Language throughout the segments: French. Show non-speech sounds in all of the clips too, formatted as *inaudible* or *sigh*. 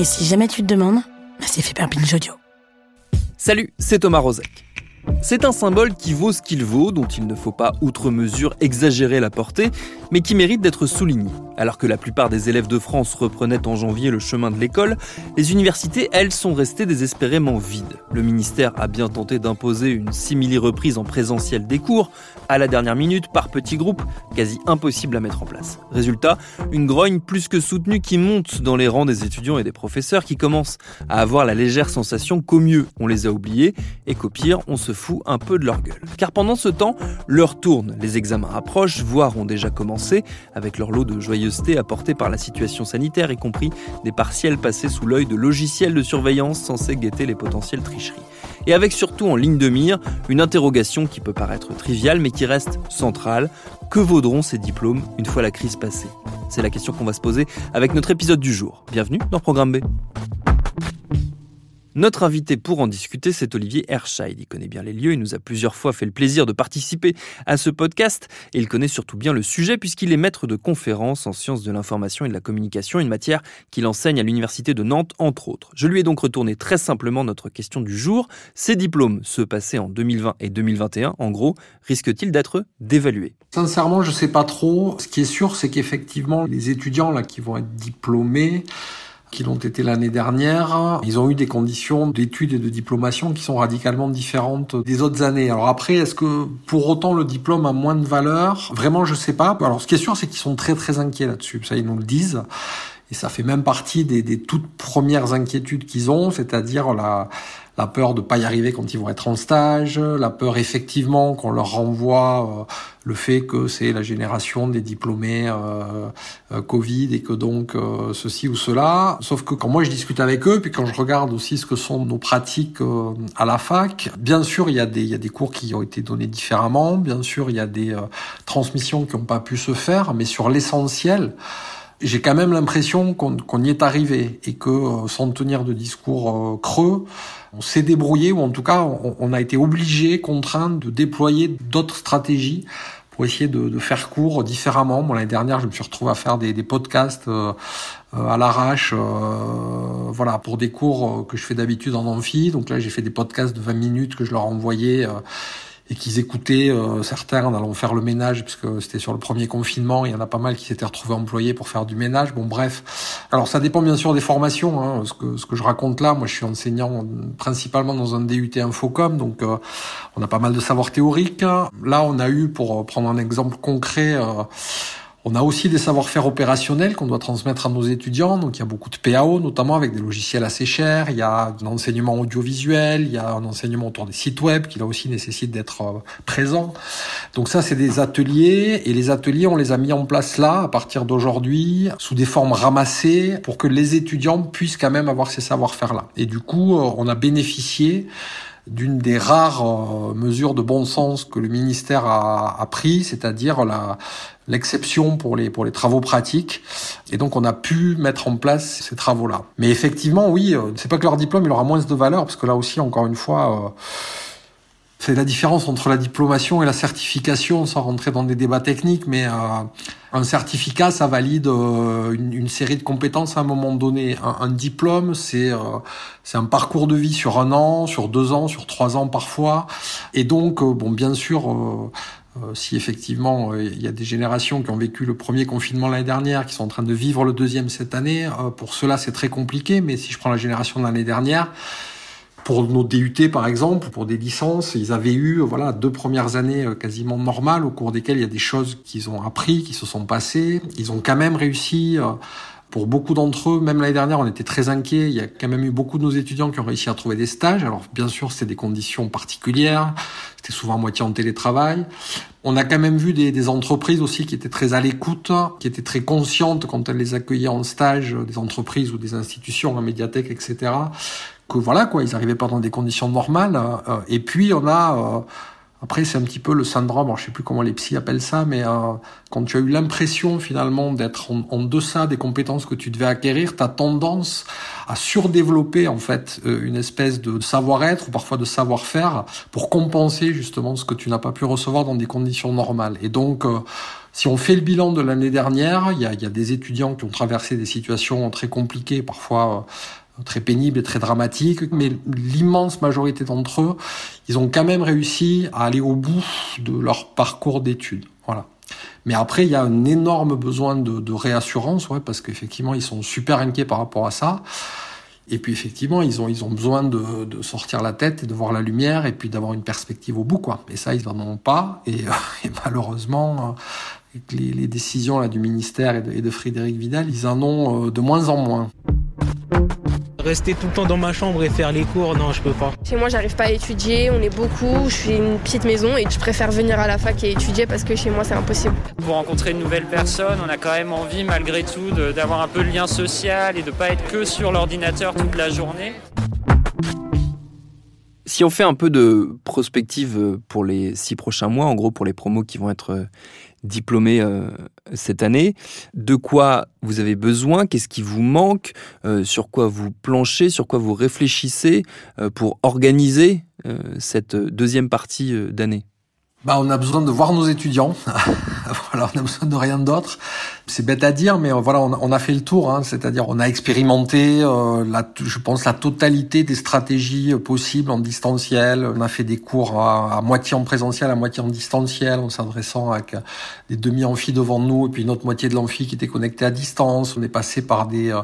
Et si jamais tu te demandes, bah, c'est fait par Audio. Salut, c'est Thomas Rozek. C'est un symbole qui vaut ce qu'il vaut, dont il ne faut pas outre mesure exagérer la portée, mais qui mérite d'être souligné. Alors que la plupart des élèves de France reprenaient en janvier le chemin de l'école, les universités, elles, sont restées désespérément vides. Le ministère a bien tenté d'imposer une simili-reprise en présentiel des cours, à la dernière minute, par petits groupes, quasi impossible à mettre en place. Résultat, une grogne plus que soutenue qui monte dans les rangs des étudiants et des professeurs qui commencent à avoir la légère sensation qu'au mieux on les a oubliés et qu'au pire on se fout un peu de leur gueule. Car pendant ce temps, l'heure tourne, les examens approchent, voire ont déjà commencé, avec leur lot de joyeuseté apportée par la situation sanitaire, y compris des partiels passés sous l'œil de logiciels de surveillance censés guetter les potentielles tricheries. Et avec surtout en ligne de mire une interrogation qui peut paraître triviale mais qui reste centrale. Que vaudront ces diplômes une fois la crise passée? C'est la question qu'on va se poser avec notre épisode du jour. Bienvenue dans Programme B. Notre invité pour en discuter, c'est Olivier Herscheid. Il connaît bien les lieux, il nous a plusieurs fois fait le plaisir de participer à ce podcast et il connaît surtout bien le sujet puisqu'il est maître de conférences en sciences de l'information et de la communication, une matière qu'il enseigne à l'université de Nantes entre autres. Je lui ai donc retourné très simplement notre question du jour. Ces diplômes, ceux passés en 2020 et 2021, en gros, risquent-ils d'être dévalués Sincèrement, je sais pas trop. Ce qui est sûr, c'est qu'effectivement, les étudiants là qui vont être diplômés, qui l'ont été l'année dernière. Ils ont eu des conditions d'études et de diplomation qui sont radicalement différentes des autres années. Alors après, est-ce que pour autant le diplôme a moins de valeur? Vraiment, je sais pas. Alors ce qui est sûr, c'est qu'ils sont très très inquiets là-dessus. Ça, ils nous le disent. Et ça fait même partie des, des toutes premières inquiétudes qu'ils ont, c'est-à-dire la, la peur de pas y arriver quand ils vont être en stage, la peur effectivement qu'on leur renvoie euh, le fait que c'est la génération des diplômés euh, euh, Covid et que donc ceci ou cela. Sauf que quand moi je discute avec eux, puis quand je regarde aussi ce que sont nos pratiques à la fac, bien sûr des il y a des cours qui ont été donnés différemment, bien sûr il y a des transmissions qui n'ont pas pu se faire, mais sur l'essentiel j'ai quand même l'impression qu'on y est arrivé et que euh, sans tenir de discours euh, creux, on s'est débrouillé ou en tout cas on, a été obligé, contraint de déployer d'autres stratégies pour essayer de, de faire cours différemment. Moi l'année dernière, je me suis retrouvé à faire des, des podcasts euh, à l'arrache, voilà, pour des cours que je fais d'habitude en amphi. Donc là, j'ai fait des podcasts de 20 minutes que je leur envoyais et qu'ils écoutaient euh, certains en allant faire le ménage puisque c'était sur le premier confinement il y en a pas mal qui s'étaient retrouvés employés pour faire du ménage. Bon bref. Alors ça dépend bien sûr des formations hein, ce que ce que je raconte là. Moi je suis enseignant principalement dans un DUT Infocom donc euh, on a pas mal de savoir théorique là on a eu pour prendre un exemple concret euh, on a aussi des savoir-faire opérationnels qu'on doit transmettre à nos étudiants. Donc il y a beaucoup de PAO, notamment avec des logiciels assez chers. Il y a un enseignement audiovisuel, il y a un enseignement autour des sites web qui là aussi nécessite d'être euh, présent. Donc ça, c'est des ateliers. Et les ateliers, on les a mis en place là, à partir d'aujourd'hui, sous des formes ramassées, pour que les étudiants puissent quand même avoir ces savoir-faire-là. Et du coup, euh, on a bénéficié d'une des rares euh, mesures de bon sens que le ministère a, a pris, c'est-à-dire la, l'exception pour les pour les travaux pratiques. Et donc on a pu mettre en place ces travaux là mais effectivement oui euh, c'est pas que leur diplôme il aura moins de valeur parce que là aussi encore une fois euh, c'est la différence entre la diplomation et la certification sans rentrer dans des débats techniques mais euh, un certificat ça valide une, série de compétences à un moment donné. Un, un diplôme c'est c'est un parcours de vie sur un an sur deux ans sur trois ans parfois. Et donc bon bien sûr euh, si effectivement euh, il y a des générations qui ont vécu le premier confinement l'année dernière, qui sont en train de vivre le deuxième cette année, euh, pour cela c'est très compliqué. Mais si je prends la génération de l'année dernière, pour nos DUT par exemple, pour des licences, ils avaient eu voilà deux premières années quasiment normales au cours desquelles il y a des choses qu'ils ont appris, qui se sont passées. Ils ont quand même réussi Pour beaucoup d'entre eux, même l'année dernière, on était très inquiets. Il y a quand même eu beaucoup de nos étudiants qui ont réussi à trouver des stages. Alors bien sûr, c'est des conditions particulières. C'était souvent moitié en télétravail. On a quand même vu des, des entreprises aussi qui étaient très à l'écoute, qui étaient très conscientes quand elles les accueillaient en stage, des entreprises ou des institutions, la médiathèque, etc. Que voilà quoi, ils arrivaient pas dans des conditions normales. Euh, et puis on a euh, après, c'est un petit peu le syndrome, alors je sais plus comment les psys appellent ça, mais euh, quand tu as eu l'impression finalement d'être en, deçà des compétences que tu devais acquérir, tu as tendance à surdévelopper en fait euh, une espèce de savoir-être ou parfois de savoir-faire pour compenser justement ce que tu n'as pas pu recevoir dans des conditions normales. Et donc, euh, si on fait le bilan de l'année dernière, il y a, il y a des étudiants qui ont traversé des situations très compliquées, parfois très pénible et très dramatique, mais l'immense majorité d'entre eux, ils ont quand même réussi à aller au bout de leur parcours d'études. Voilà. Mais après, il y a un énorme besoin de, réassurance, ouais, parce qu'effectivement, ils sont super inquiets par rapport à ça. Et puis effectivement, ils ont ils ont besoin de, sortir la tête et de voir la lumière et puis d'avoir une perspective au bout, quoi. Et ça, ils n'en ont pas. Et, *laughs* et malheureusement, avec les, les, décisions là du ministère et de, et de Frédéric Vidal, ils en ont euh, de moins en moins. Rester tout le temps dans ma chambre et faire les cours, non, je peux pas. Chez moi, j'arrive pas à étudier, on est beaucoup, je suis une petite maison et je préfère venir à la fac et étudier parce que chez moi, c'est impossible. Pour rencontrer une nouvelle personne, on a quand même envie, malgré tout, d'avoir un peu le lien social et de pas être que sur l'ordinateur toute la journée. Si on fait un peu de prospective pour les six prochains mois, en gros pour les promos qui vont être diplômés euh, cette année, de quoi vous avez besoin, qu'est-ce qui vous manque, euh, sur quoi vous planchez, sur quoi vous réfléchissez euh, pour organiser cette deuxième partie d'année? Bah, on a besoin de voir nos étudiants. *laughs* voilà, on a besoin de rien d'autre. C'est bête à dire, mais voilà, on a, on a fait le tour. Hein, C'est-à-dire, on a expérimenté, euh, la, je pense, la totalité des stratégies possibles en distanciel. On a fait des cours à, à moitié en présentiel, à moitié en distanciel, en s'adressant avec des demi-amphis devant nous, et puis une autre moitié de l'amphi qui était connectée à distance. On est passé par des euh,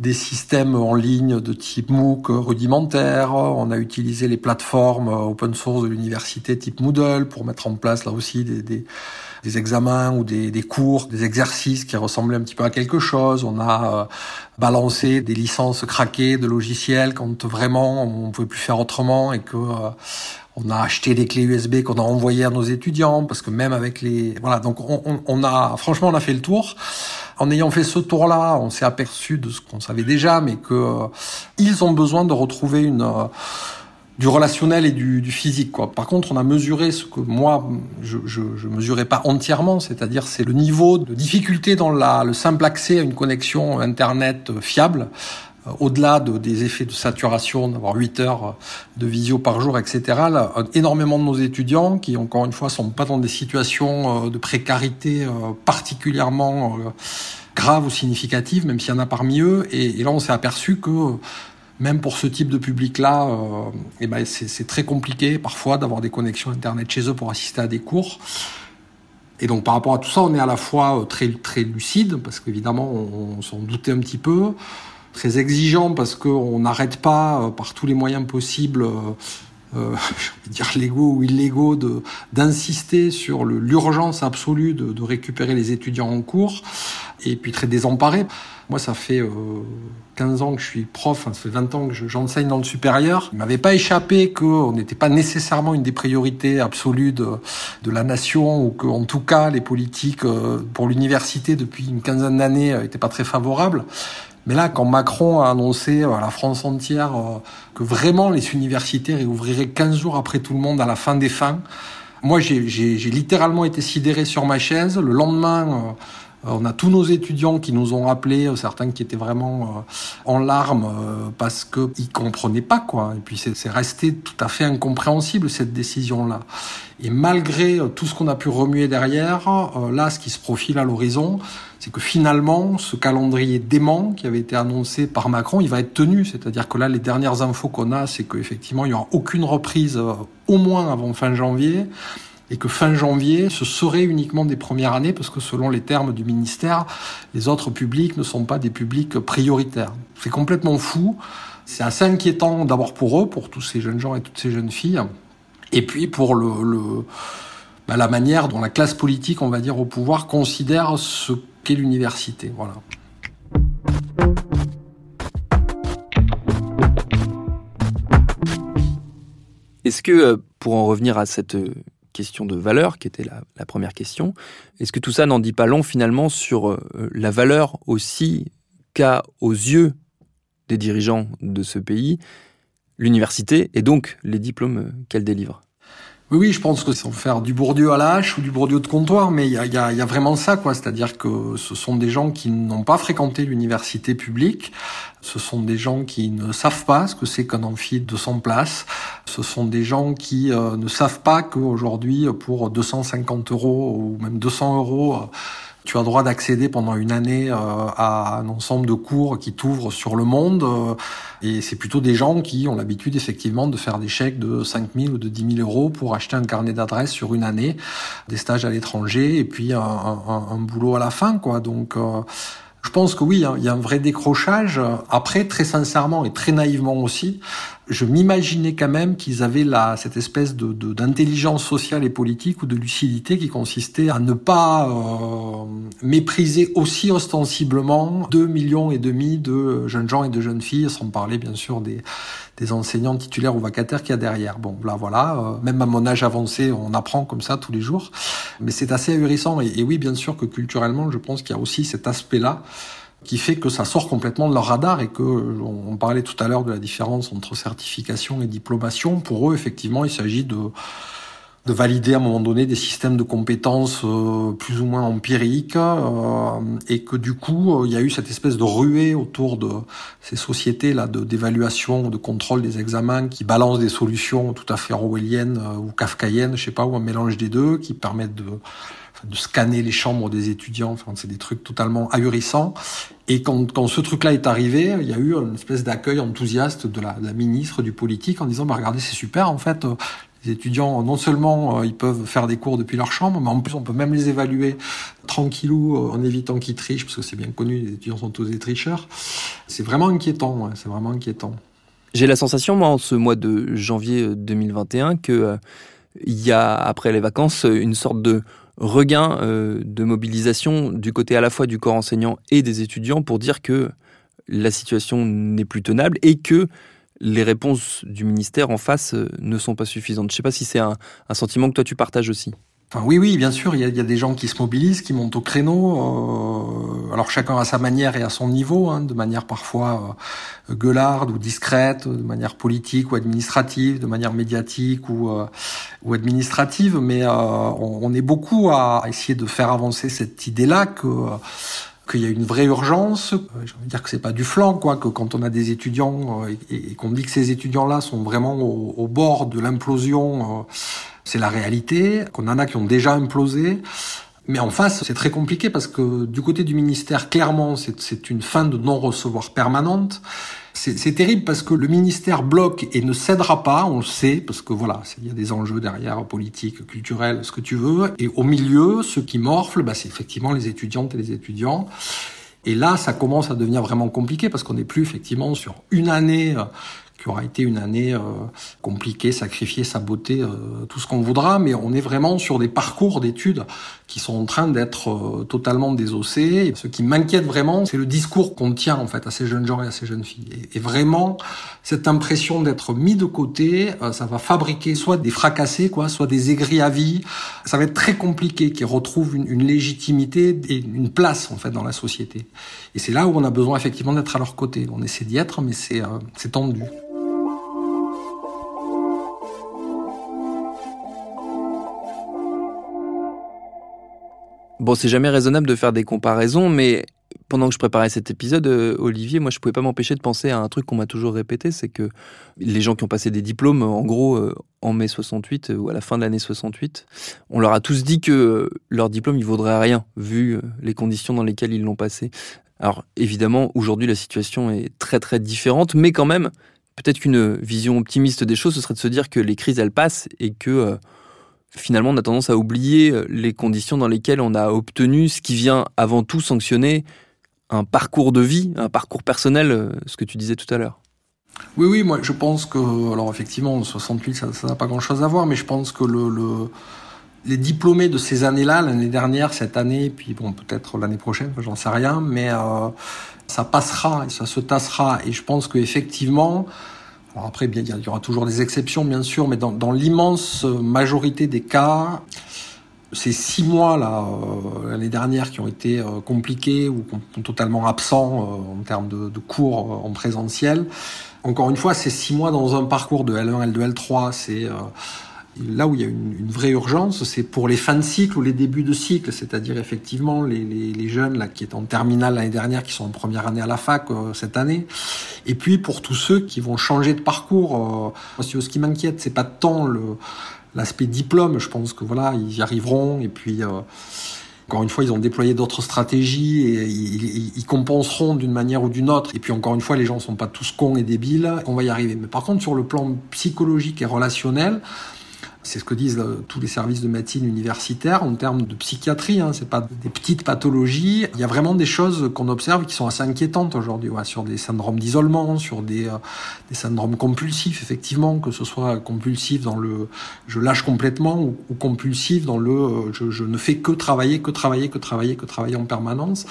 des systèmes en ligne de type MOOC rudimentaire. On a utilisé les plateformes open source de l'université type Moodle pour mettre en place là aussi des, des, des examens ou des, des, cours, des exercices qui ressemblaient un petit peu à quelque chose. On a euh, balancé des licences craquées de logiciels quand vraiment on pouvait plus faire autrement et que euh, on a acheté des clés USB qu'on a envoyées à nos étudiants parce que même avec les voilà donc on, a franchement on a fait le tour en ayant fait ce tour-là, on s'est aperçu de ce qu'on savait déjà, mais que euh, ils ont besoin de retrouver une euh, du relationnel et du, physique. Quoi. Par contre, on a mesuré ce que moi, je mesurais pas entièrement, c'est-à-dire c'est le niveau de difficulté dans la, le simple accès à une connexion Internet fiable, au-delà de, des effets de saturation, d'avoir 8 heures de visio par jour, etc., là, énormément de nos étudiants qui, encore une fois, sont pas dans des situations euh, de précarité euh, particulièrement graves ou significatives, même s'il y en a parmi eux. Et, là, on s'est aperçu que même pour ce type de public-là, euh, eh ben c'est très compliqué parfois d'avoir des connexions Internet chez eux pour assister à des cours. Et donc par rapport à tout ça, on est à la fois très, très lucide, parce qu'évidemment, on s'en doutait un petit peu, très exigeant parce qu'on n'arrête pas euh, par tous les moyens possibles, euh, euh, *laughs* je vais dire légaux ou illégaux, de d'insister sur l'urgence absolue de, récupérer les étudiants en cours, et puis très désemparé. Moi, ça fait euh, 15 ans que je suis prof, ça fait 20 ans que j'enseigne dans le supérieur. Il m'avait pas échappé qu'on n'était pas nécessairement une des priorités absolues de, la nation, ou que, en tout cas, les politiques euh, pour l'université depuis une quinzaine d'années n'étaient pas très favorables. Mais là, quand Macron a annoncé à la France entière euh, que vraiment les universités réouvriraient 15 jours après tout le monde à la fin des fins, moi j'ai littéralement été sidéré sur ma chaise. Le lendemain, euh, on a tous nos étudiants qui nous ont appelés, euh, certains qui étaient vraiment en larmes parce qu'ils comprenaient pas quoi. Et puis c'est resté tout à fait incompréhensible cette décision-là. Et malgré tout ce qu'on a pu remuer derrière, là, ce qui se profile à l'horizon, c'est que finalement, ce calendrier dément qui avait été annoncé par Macron, il va être tenu. C'est-à-dire que là, les dernières infos qu'on a, c'est qu'effectivement, il n'y aura aucune reprise euh, au moins avant fin janvier et que fin janvier, ce serait uniquement des premières années, parce que selon les termes du ministère, les autres publics ne sont pas des publics prioritaires. C'est complètement fou. C'est assez inquiétant d'abord pour eux, pour tous ces jeunes gens et toutes ces jeunes filles, et puis pour le, bah, la manière dont la classe politique, on va dire, au pouvoir, considère ce qu'est l'université. Voilà. Est-ce que, euh, pour en revenir à cette euh, question de valeur, qui était la, première question, est-ce que tout ça n'en dit pas long finalement sur euh, la valeur aussi qu'a aux yeux des dirigeants de ce pays l'université et donc les diplômes qu'elle délivre? Oui, je pense que sans faire du Bourdieu à la hache ou du Bourdieu de comptoir, mais il y a, vraiment ça, quoi. C'est-à-dire que ce sont des gens qui n'ont pas fréquenté l'université publique, ce sont des gens qui ne savent pas ce que c'est qu'un amphi de 100 places, ce sont des gens qui euh, ne savent pas qu'aujourd'hui, pour 250 euros ou même 200 euros, tu as droit d'accéder pendant une année euh, à un ensemble de cours qui t'ouvrent sur le monde. Euh, et c'est plutôt des gens qui ont l'habitude effectivement de faire des chèques de 5 000 ou de 10 000 euros pour acheter un carnet d'adresses sur une année, des stages à l'étranger et puis un, un, un, boulot à la fin. quoi. Donc euh, je pense que oui, hein, il y a un vrai décrochage. Après, très sincèrement et très naïvement aussi, je m'imaginais quand même qu'ils avaient là cette espèce de, d'intelligence sociale et politique ou de lucidité qui consistait à ne pas euh, mépriser aussi ostensiblement deux millions et demi de jeunes gens et de jeunes filles, sans parler bien sûr des, des enseignants titulaires ou vacataires qu'il y a derrière. Bon, là voilà, euh, même à mon âge avancé, on apprend comme ça tous les jours, mais c'est assez ahurissant. Et oui, bien sûr que culturellement, je pense qu'il y a aussi cet aspect-là qui fait que ça sort complètement de leur radar et que on parlait tout à l'heure de la différence entre certification et diplomation. Pour eux, effectivement, il s'agit de de valider à un moment donné des systèmes de compétences euh, plus ou moins empiriques euh, et que du coup euh, il y a eu cette espèce de ruée autour de ces sociétés là d'évaluation de, contrôle des examens qui balancent des solutions tout à fait orwelliennes ou kafkaïennes je sais pas ou un mélange des deux qui permettent de de scanner les chambres des étudiants. Enfin, c'est des trucs totalement ahurissants. Et quand, quand ce truc-là est arrivé, il y a eu une espèce d'accueil enthousiaste de la, ministre, du politique, en disant, bah, regardez, c'est super, en fait, euh, les étudiants, non seulement euh, ils peuvent faire des cours depuis leur chambre, mais en plus on peut même les évaluer tranquillou euh, en évitant qu'ils trichent, parce que c'est bien connu, les étudiants sont tous des tricheurs. C'est vraiment inquiétant, c'est vraiment inquiétant. J'ai la sensation, moi, en ce mois de janvier 2021, que il y a, après les vacances, une sorte de regain euh, de mobilisation du côté à la fois du corps enseignant et des étudiants pour dire que la situation n'est plus tenable et que les réponses du ministère en face euh, ne sont pas suffisantes. Je ne sais pas si c'est un, un sentiment que toi tu partages aussi oui, oui, bien sûr, il y a, des gens qui se mobilisent, qui montent au créneau. Euh, alors chacun à sa manière et à son niveau, hein, de manière parfois euh, gueularde ou discrète, de manière politique ou administrative, de manière médiatique ou, euh, ou administrative. Mais euh, on, est beaucoup à essayer de faire avancer cette idée-là que qu'il y a une vraie urgence. J'ai envie de dire que c'est pas du flanc, quoi. Que quand on a des étudiants et, qu'on dit que ces étudiants-là sont vraiment au bord de l'implosion c'est la réalité, qu'on en a qui ont déjà implosé. Mais en face, c'est très compliqué parce que du côté du ministère, clairement, c'est une fin de non-recevoir permanente. C'est terrible parce que le ministère bloque et ne cédera pas, on le sait, parce que voilà, il y a des enjeux derrière, politiques, culturels, ce que tu veux. Et au milieu, ceux qui morflent, bah, c'est effectivement les étudiantes et les étudiants. Et là, ça commence à devenir vraiment compliqué parce qu'on n'est plus effectivement sur une année qui aura été une année euh, compliquée, sacrifiée, sa beauté, euh, tout ce qu'on voudra, mais on est vraiment sur des parcours d'études qui sont en train d'être euh, totalement désossés. ce qui m'inquiète vraiment, c'est le discours qu'on tient en fait à ces jeunes gens et à ces jeunes filles. Et, vraiment, cette impression d'être mis de côté, ça va fabriquer soit des fracassés, quoi, soit des aigris à vie. Ça va être très compliqué qu'ils retrouvent une, une légitimité et une place en fait dans la société. Et c'est là où on a besoin effectivement d'être à leur côté. On essaie d'y être, mais c'est c'est tendu. Bon, c'est jamais raisonnable de faire des comparaisons, mais pendant que je préparais cet épisode, euh, Olivier, moi je pouvais pas m'empêcher de penser à un truc qu'on m'a toujours répété, c'est que les gens qui ont passé des diplômes, en gros, euh, en mai 68 euh, ou à la fin de l'année 68, on leur a tous dit que leur diplôme il vaudrait rien, vu les conditions dans lesquelles ils l'ont passé. Alors évidemment, aujourd'hui la situation est très très différente, mais quand même, peut-être qu'une vision optimiste des choses, ce serait de se dire que les crises elles passent et que finalement, on a tendance à oublier euh, les conditions dans lesquelles on a obtenu ce qui vient avant tout sanctionner un parcours de vie, un parcours personnel, euh, ce que tu disais tout à l'heure. Oui, oui, moi je pense que, alors effectivement, 68, ça n'a pas grand-chose à voir, mais je pense que le, le les diplômés de ces années-là, l'année dernière, cette année, puis bon, peut-être l'année prochaine, j'en sais rien, mais euh, ça passera ça se tassera. Et je pense qu'effectivement, alors après, bien, il y aura toujours des exceptions, bien sûr, mais dans, dans l'immense majorité des cas, ces six mois là euh, l'année dernière qui ont été euh, compliqués ou totalement absents euh, en termes de, de cours en présentiel. Encore une fois, ces six mois dans un parcours de L1, L2, L3, c'est Là où il y a une, vraie urgence, c'est pour les fins de cycle ou les débuts de cycle, c'est-à-dire effectivement les, les, jeunes là qui étaient en terminale l'année dernière, qui sont en première année à la fac euh, cette année, et puis pour tous ceux qui vont changer de parcours. Euh, ce qui m'inquiète, c'est pas tant l'aspect diplôme. Je pense que voilà, ils y arriveront, et puis. Euh, encore une fois, ils ont déployé d'autres stratégies et ils, ils compenseront d'une manière ou d'une autre. Et puis encore une fois, les gens sont pas tous cons et débiles. On va y arriver. Mais par contre, sur le plan psychologique et relationnel, c'est ce que disent euh, tous les services de médecine universitaire en termes de psychiatrie. Hein, c'est pas des petites pathologies. Il y a vraiment des choses qu'on observe qui sont assez inquiétantes aujourd'hui, sur des syndromes d'isolement, sur des, euh, des syndromes compulsifs, effectivement, que ce soit compulsif dans le je lâche complètement ou, compulsif dans le euh, je, je ne fais que travailler, que travailler, que travailler, que travailler en permanence.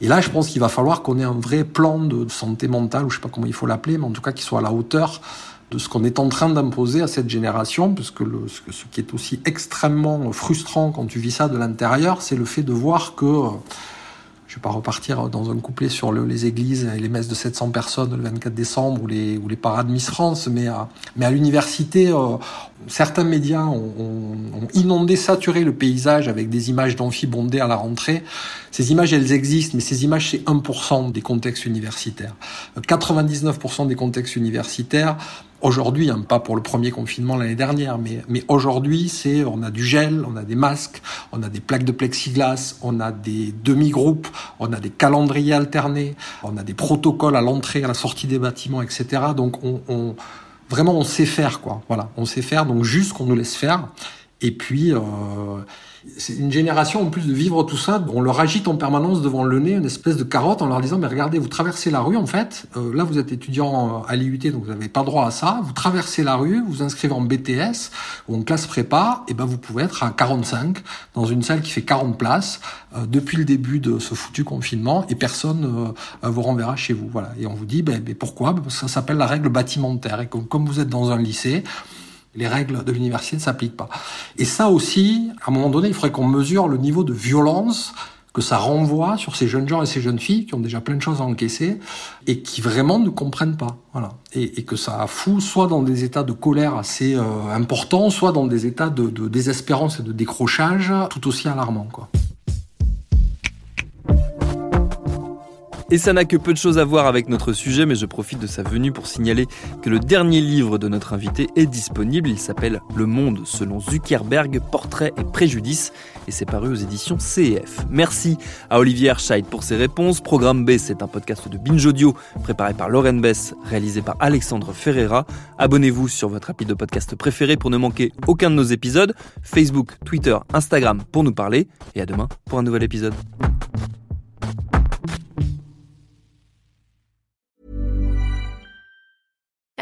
Et là, je pense qu'il va falloir qu'on ait un vrai plan de santé mentale, ou je sais pas comment il faut l'appeler, mais en tout cas qui soit à la hauteur de ce qu'on est en train d'imposer à cette génération, parce que le, ce qui est aussi extrêmement frustrant quand tu vis ça de l'intérieur, c'est le fait de voir que je vais pas repartir dans un couplet sur le, les églises et les messes de 700 personnes le 24 décembre ou les, ou les parades Miss France, mais à, mais à l'université, euh, certains médias ont, ont, inondé, saturé le paysage avec des images d'amphis bondées à la rentrée. Ces images, elles existent, mais ces images, c'est 1% des contextes universitaires. 99% des contextes universitaires aujourd'hui, hein, pas pour le premier confinement l'année dernière, mais, mais aujourd'hui, c'est on a du gel, on a des masques, on a des plaques de plexiglas, on a des demi-groupes, on a des calendriers alternés, on a des protocoles à l'entrée, à la sortie des bâtiments, etc. Donc on, on vraiment on sait faire quoi. Voilà, on sait faire. Donc juste qu'on nous laisse faire. Et puis euh, c'est une génération, en plus de vivre tout ça, on leur agite en permanence devant le nez une espèce de carotte en leur disant, mais regardez, vous traversez la rue, en fait, euh, là vous êtes étudiant à l'IUT, donc vous n'avez pas droit à ça, vous traversez la rue, vous inscrivez en BTS ou en classe prépa, et ben vous pouvez être à 45 dans une salle qui fait 40 places euh, depuis le début de ce foutu confinement, et personne euh, vous renverra chez vous. Voilà. Et on vous dit, ben, pourquoi? Ça s'appelle la règle bâtimentaire, et comme vous êtes dans un lycée, les règles de l'université ne s'appliquent pas. Et ça aussi, à un moment donné, il faudrait qu'on mesure le niveau de violence que ça renvoie sur ces jeunes gens et ces jeunes filles qui ont déjà plein de choses à encaisser et qui vraiment ne comprennent pas. Voilà. Et, que ça fout soit dans des états de colère assez euh, importants, soit dans des états de, de désespérance et de décrochage tout aussi alarmants. Quoi. Et ça n'a que peu de choses à voir avec notre sujet, mais je profite de sa venue pour signaler que le dernier livre de notre invité est disponible. Il s'appelle Le Monde selon Zuckerberg, Portrait et Préjudice, et c'est paru aux éditions CEF. Merci à Olivier Herscheid pour ses réponses. Programme B, c'est un podcast de Binge Audio préparé par Lauren Bess, réalisé par Alexandre Ferreira. Abonnez-vous sur votre appli de podcast préféré pour ne manquer aucun de nos épisodes. Facebook, Twitter, Instagram pour nous parler. Et à demain pour un nouvel épisode.